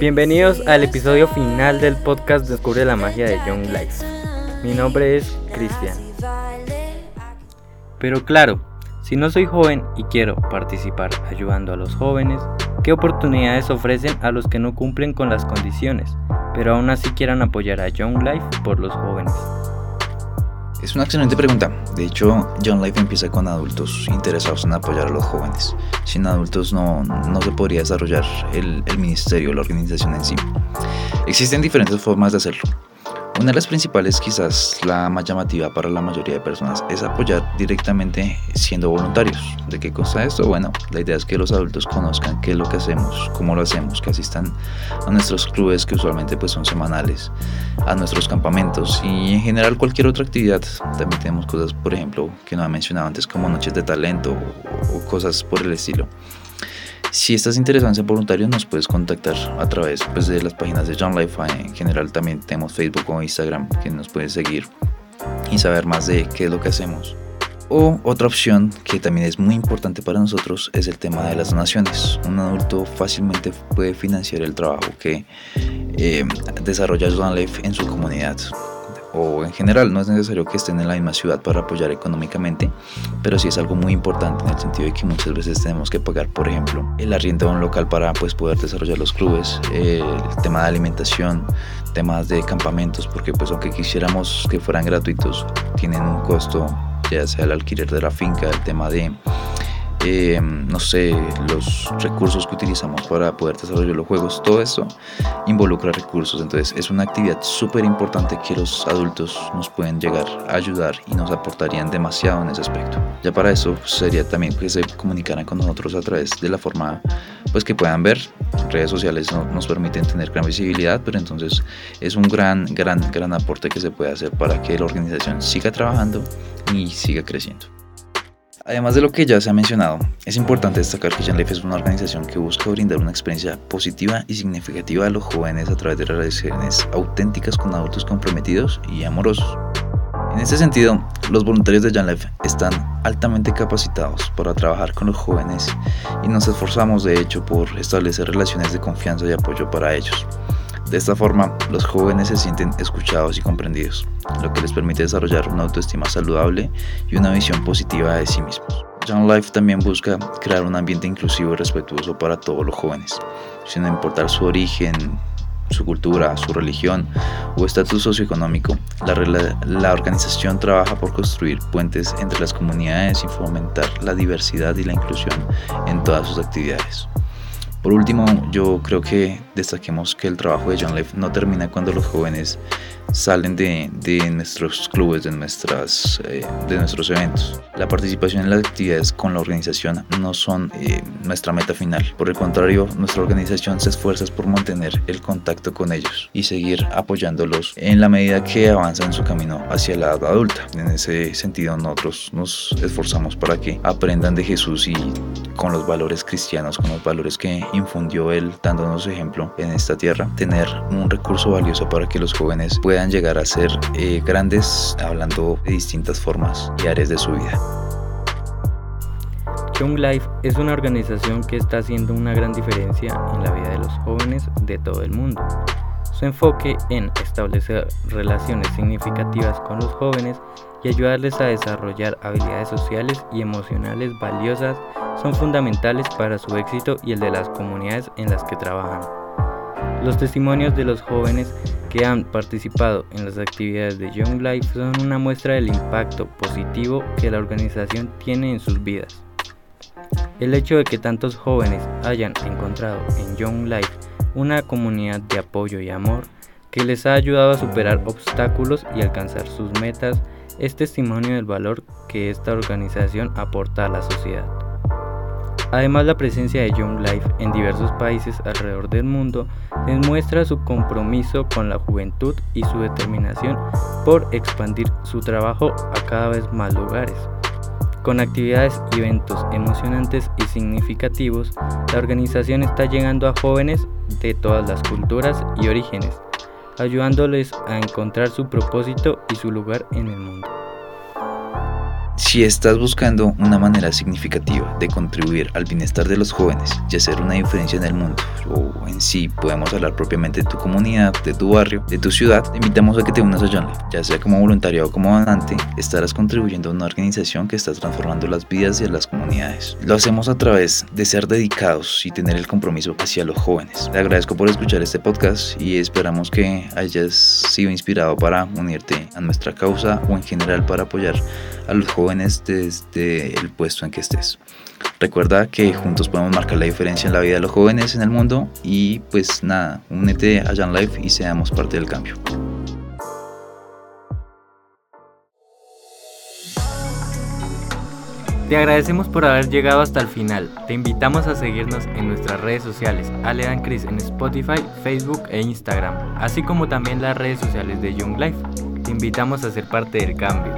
Bienvenidos al episodio final del podcast Descubre la magia de Young Life. Mi nombre es Cristian. Pero claro, si no soy joven y quiero participar ayudando a los jóvenes, ¿qué oportunidades ofrecen a los que no cumplen con las condiciones, pero aún así quieran apoyar a Young Life por los jóvenes? Es una excelente pregunta. De hecho, Young Life empieza con adultos interesados en apoyar a los jóvenes. Sin adultos no, no se podría desarrollar el, el ministerio, la organización en sí. Existen diferentes formas de hacerlo. Una de las principales, quizás la más llamativa para la mayoría de personas, es apoyar directamente siendo voluntarios. ¿De qué cosa esto? Bueno, la idea es que los adultos conozcan qué es lo que hacemos, cómo lo hacemos, que asistan a nuestros clubes que usualmente pues son semanales, a nuestros campamentos y en general cualquier otra actividad. También tenemos cosas, por ejemplo, que no he mencionado antes como noches de talento o, o cosas por el estilo. Si estás interesado en ser voluntario, nos puedes contactar a través pues, de las páginas de John Life. En general también tenemos Facebook o Instagram que nos puedes seguir y saber más de qué es lo que hacemos. O otra opción que también es muy importante para nosotros es el tema de las donaciones. Un adulto fácilmente puede financiar el trabajo que eh, desarrolla John Life en su comunidad o en general no es necesario que estén en la misma ciudad para apoyar económicamente, pero sí es algo muy importante en el sentido de que muchas veces tenemos que pagar, por ejemplo, el arriendo de un local para pues, poder desarrollar los clubes, el tema de alimentación, temas de campamentos, porque pues aunque quisiéramos que fueran gratuitos, tienen un costo, ya sea el alquiler de la finca, el tema de eh, no sé, los recursos que utilizamos para poder desarrollar los juegos, todo eso involucra recursos. Entonces es una actividad súper importante que los adultos nos pueden llegar a ayudar y nos aportarían demasiado en ese aspecto. Ya para eso sería también que se comunicaran con nosotros a través de la forma pues que puedan ver. Redes sociales no, nos permiten tener gran visibilidad, pero entonces es un gran, gran, gran aporte que se puede hacer para que la organización siga trabajando y siga creciendo. Además de lo que ya se ha mencionado, es importante destacar que Young Life es una organización que busca brindar una experiencia positiva y significativa a los jóvenes a través de relaciones auténticas con adultos comprometidos y amorosos. En este sentido, los voluntarios de Life están altamente capacitados para trabajar con los jóvenes y nos esforzamos de hecho por establecer relaciones de confianza y apoyo para ellos. De esta forma, los jóvenes se sienten escuchados y comprendidos, lo que les permite desarrollar una autoestima saludable y una visión positiva de sí mismos. Young Life también busca crear un ambiente inclusivo y respetuoso para todos los jóvenes, sin importar su origen, su cultura, su religión o estatus socioeconómico. La, la, organización trabaja por construir puentes entre las comunidades y fomentar la diversidad y la inclusión en todas sus actividades. Por último, yo creo que destaquemos que el trabajo de John Life no termina cuando los jóvenes salen de, de nuestros clubes, de, nuestras, eh, de nuestros eventos. La participación en las actividades con la organización no son eh, nuestra meta final. Por el contrario, nuestra organización se esfuerza por mantener el contacto con ellos y seguir apoyándolos en la medida que avanzan en su camino hacia la edad adulta. En ese sentido, nosotros nos esforzamos para que aprendan de Jesús y con los valores cristianos, con los valores que infundió Él dándonos ejemplo en esta tierra, tener un recurso valioso para que los jóvenes puedan llegar a ser eh, grandes hablando de distintas formas y áreas de su vida. Young Life es una organización que está haciendo una gran diferencia en la vida de los jóvenes de todo el mundo. Su enfoque en establecer relaciones significativas con los jóvenes y ayudarles a desarrollar habilidades sociales y emocionales valiosas son fundamentales para su éxito y el de las comunidades en las que trabajan. Los testimonios de los jóvenes que han participado en las actividades de Young Life son una muestra del impacto positivo que la organización tiene en sus vidas. El hecho de que tantos jóvenes hayan encontrado en Young Life una comunidad de apoyo y amor que les ha ayudado a superar obstáculos y alcanzar sus metas es testimonio del valor que esta organización aporta a la sociedad. Además, la presencia de Young Life en diversos países alrededor del mundo demuestra su compromiso con la juventud y su determinación por expandir su trabajo a cada vez más lugares. Con actividades y eventos emocionantes y significativos, la organización está llegando a jóvenes de todas las culturas y orígenes, ayudándoles a encontrar su propósito y su lugar en el mundo. Si estás buscando una manera significativa de contribuir al bienestar de los jóvenes y hacer una diferencia en el mundo, o en sí podemos hablar propiamente de tu comunidad, de tu barrio, de tu ciudad, invitamos a que te unas a John Ya sea como voluntario o como donante, estarás contribuyendo a una organización que está transformando las vidas de las comunidades. Lo hacemos a través de ser dedicados y tener el compromiso hacia los jóvenes. Te agradezco por escuchar este podcast y esperamos que hayas sido inspirado para unirte a nuestra causa o en general para apoyar a los desde el puesto en que estés. Recuerda que juntos podemos marcar la diferencia en la vida de los jóvenes en el mundo y pues nada, únete a Young Life y seamos parte del cambio. Te agradecemos por haber llegado hasta el final. Te invitamos a seguirnos en nuestras redes sociales, Aledan Chris en Spotify, Facebook e Instagram, así como también las redes sociales de Young Life. Te invitamos a ser parte del cambio.